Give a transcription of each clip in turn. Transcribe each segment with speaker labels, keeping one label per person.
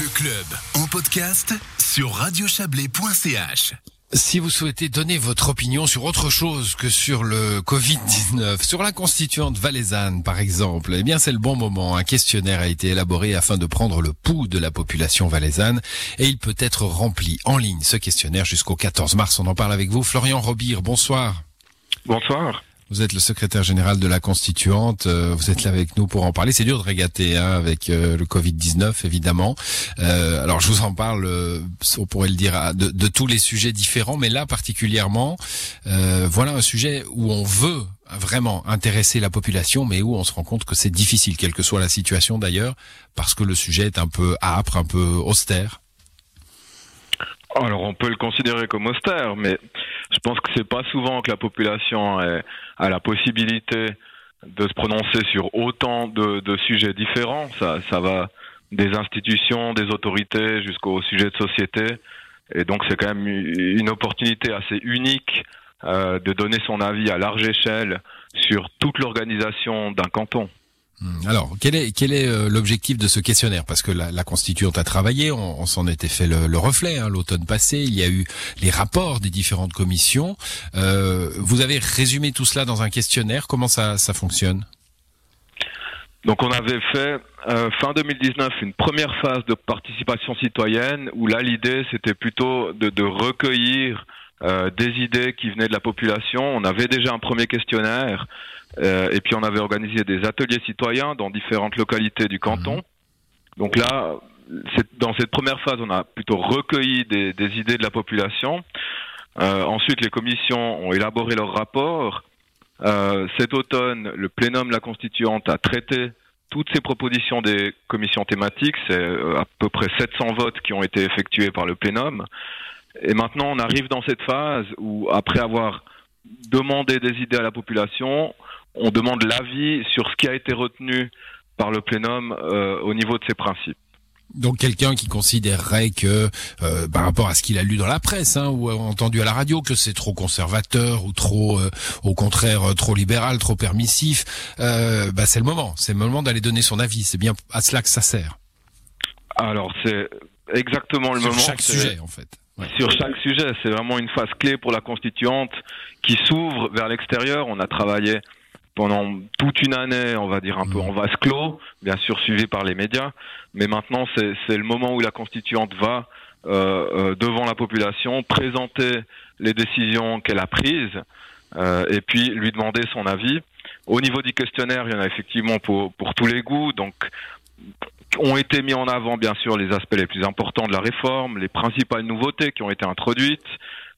Speaker 1: Le club en podcast sur radiochablais.ch.
Speaker 2: Si vous souhaitez donner votre opinion sur autre chose que sur le Covid-19, sur la constituante valaisanne par exemple, eh bien c'est le bon moment. Un questionnaire a été élaboré afin de prendre le pouls de la population valaisanne et il peut être rempli en ligne ce questionnaire jusqu'au 14 mars. On en parle avec vous. Florian Robire, bonsoir.
Speaker 3: Bonsoir.
Speaker 2: Vous êtes le secrétaire général de la Constituante. euh, Vous êtes là avec nous pour en parler. C'est dur de régater hein, avec euh, le Covid-19, évidemment. Euh, alors, je vous en parle, euh, on pourrait le dire, de, de tous les sujets différents, mais là particulièrement, euh, voilà un sujet où on veut vraiment intéresser la population, mais où on se rend compte que c'est difficile, quelle que soit la situation d'ailleurs, parce que le sujet est un peu âpre, un peu austère.
Speaker 3: Alors on peut le considérer comme austère, mais je pense que c'est pas souvent que la population a la possibilité de se prononcer sur autant de, sujets différents. Ça, ça va des institutions, des autorités jusqu'aux sujets de société. Et donc c'est quand même une opportunité assez unique euh, de donner son avis à large échelle sur toute l'organisation d'un canton.
Speaker 2: Hmm. Alors, quel est quel est euh, l'objectif de ce questionnaire? Parce que la, la constituante a travaillé, on, s'en était fait le, le reflet hein, l'automne passé. Il y a eu les rapports des différentes commissions. Euh, vous avez résumé tout cela dans un questionnaire. Comment ça ça fonctionne?
Speaker 3: Donc on avait fait euh, fin 2019 une première phase de participation citoyenne où là l'idée c'était plutôt de recueillir euh, des idées qui venaient de la population. On avait déjà un premier questionnaire euh, et puis on avait organisé des ateliers citoyens dans différentes localités du canton. Donc là, dans cette première phase, on a plutôt recueilli des, des idées de la population. Euh, ensuite, les commissions ont élaboré leur rapport. Cet automne, le plénum la constituante a traité toutes ces propositions des commissions thématiques. C'est à peu près 700 votes qui ont été effectués par le plénum. Et maintenant, on arrive dans cette phase où, après avoir demandé des idées à la population, on demande l'avis sur ce qui a été retenu par le plénum euh, au niveau de ses principes.
Speaker 2: Donc quelqu'un qui considérerait que, euh, par rapport à ce qu'il a lu dans la presse hein, ou a entendu à la radio, que c'est trop conservateur ou trop, euh, au contraire, euh, trop libéral, trop permissif, euh, bah, c'est le moment. C'est le moment d'aller donner son avis. C'est bien à cela que ça sert.
Speaker 3: Alors, c'est exactement le
Speaker 2: Sur
Speaker 3: moment.
Speaker 2: chaque sujet, en fait. Ouais.
Speaker 3: Sur chaque sujet, c'est vraiment une phase clé pour la constituante qui s'ouvre vers l'extérieur. On a travaillé pendant toute une année, on va dire un peu en vase clos, bien sûr suivi par les médias, mais maintenant c'est c'est le moment où la constituante va euh, euh, devant la population présenter les décisions qu'elle a prises euh, et puis lui demander son avis. Au niveau du questionnaire, il y en a effectivement pour, pour tous les goûts, donc ont été mis en avant bien sûr les aspects les plus importants de la réforme, les principales nouveautés qui ont été introduites,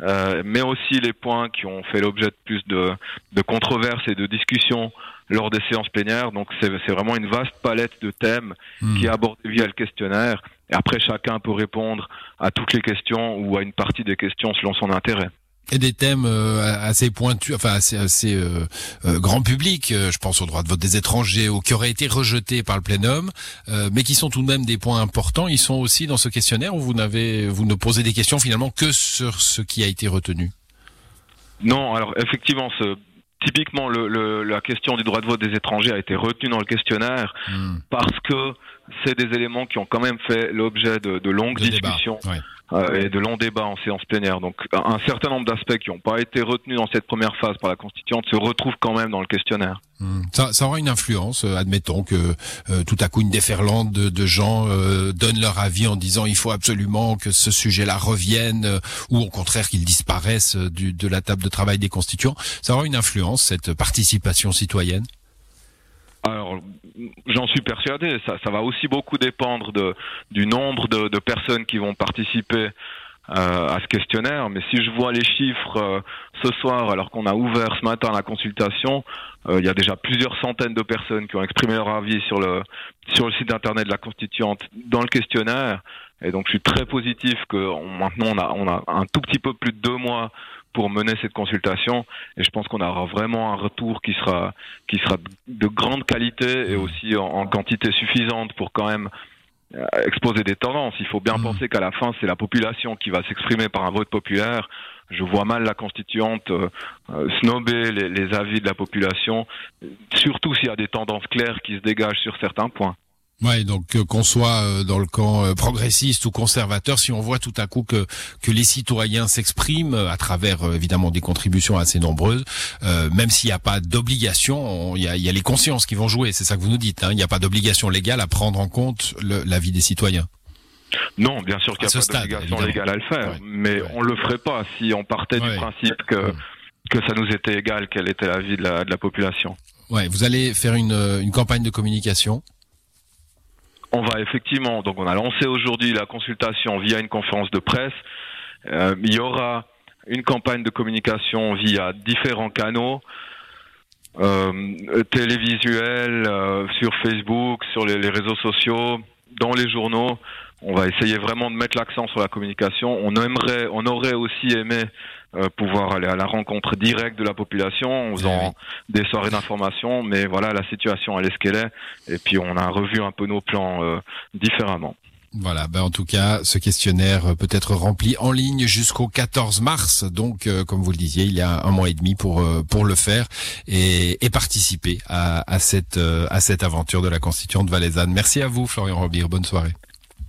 Speaker 3: euh, mais aussi les points qui ont fait l'objet de plus de, de controverses et de discussions lors des séances plénières. Donc c'est c'est vraiment une vaste palette de thèmes
Speaker 2: Hmm.
Speaker 3: qui est abordée via le questionnaire. Et après, chacun peut répondre à toutes les questions ou à une partie des questions selon son intérêt.
Speaker 2: Et des thèmes euh, assez pointus, enfin assez, assez euh, euh, grand public. euh, je pense au droit de vote des étrangers, ou qui auraient été rejetés par le plénum, euh, mais qui sont tout de même des points importants. Ils sont aussi dans ce questionnaire où vous n'avez, vous ne posez des questions finalement que sur ce qui a été retenu.
Speaker 3: Non, alors effectivement, ce, typiquement le, le- la question du droit de vote des étrangers a été retenue dans le questionnaire
Speaker 2: Hmm.
Speaker 3: parce que c'est des éléments qui ont quand même fait l'objet de, de longues
Speaker 2: Le débat.
Speaker 3: discussions
Speaker 2: Ouais.
Speaker 3: Euh, et de longs débats en séance plénière. Donc un certain nombre d'aspects qui n'ont pas été retenus dans cette première phase par la constituante se retrouvent quand même dans le questionnaire.
Speaker 2: Hmm. Ça, ça aura une influence. euh, admettons que euh, tout à coup une déferlante de, de gens euh, donnent leur avis en disant il faut absolument que ce sujet-là revienne, euh, ou au contraire qu'il disparaisse euh, du, de la table de travail des constituants. Ça aura une influence cette participation citoyenne?
Speaker 3: Alors, j'en suis persuadé. Ça, ça va aussi beaucoup dépendre de, du nombre de, de personnes qui vont participer euh, à ce questionnaire. Mais si je vois les chiffres euh, ce soir, alors qu'on a ouvert ce matin la consultation, euh, il y a déjà plusieurs centaines de personnes qui ont exprimé leur avis sur le sur le site internet de la constituante dans le questionnaire. Et donc, je suis très positif que on- maintenant on a on a un tout petit peu plus de deux mois pour mener cette consultation. Et je pense qu'on aura vraiment un retour qui sera qui sera de grande qualité et aussi en, en quantité suffisante pour quand même euh, exposer des tendances. Il faut bien
Speaker 2: Mhm.
Speaker 3: penser qu'à la fin, c'est la population qui va s'exprimer par un vote populaire. Je vois mal la constituante euh, euh, snober les, les avis de la population, surtout s'il y a des tendances claires qui se dégagent sur certains points.
Speaker 2: Ouais, donc euh, qu'on soit euh, dans le camp euh, progressiste ou conservateur, si on voit tout à coup que que les citoyens s'expriment à travers évidemment des contributions assez nombreuses, même s'il n'y a pas d'obligation, il y a, y a, les consciences qui vont jouer. C'est ça que vous nous dites. Hein, il n'y a pas d'obligation légale à prendre en compte l'avis des citoyens.
Speaker 3: Non, bien sûr qu'il n'y a pas d'obligation légale à le faire, mais on le ferait pas si on partait du principe que que ça nous était égal quel était l'avis de la, de la population.
Speaker 2: Ouais, vous allez faire une, une campagne de communication
Speaker 3: on va effectivement, donc on a lancé aujourd'hui la consultation via une conférence de presse. Euh, il y aura une campagne de communication via différents canaux. Euh, télévisuels, euh, sur Facebook, sur les, réseaux sociaux, dans les journaux. On va essayer vraiment de mettre l'accent sur la communication. On aimerait, on aurait aussi aimé euh, pouvoir aller à la rencontre directe de la population en faisant des soirées d'information. Mais voilà, la situation elle est ce qu'elle est. Et puis on a revu un peu nos plans euh, différemment.
Speaker 2: Voilà, ben en tout cas, ce questionnaire peut être rempli en ligne jusqu'au 14 mars. Donc, euh, comme vous le disiez, il y a un mois et demi pour pour le faire et, et participer à, à cette à cette aventure de la constituante valaisanne. Merci à vous, Florian Robir. Bonne soirée.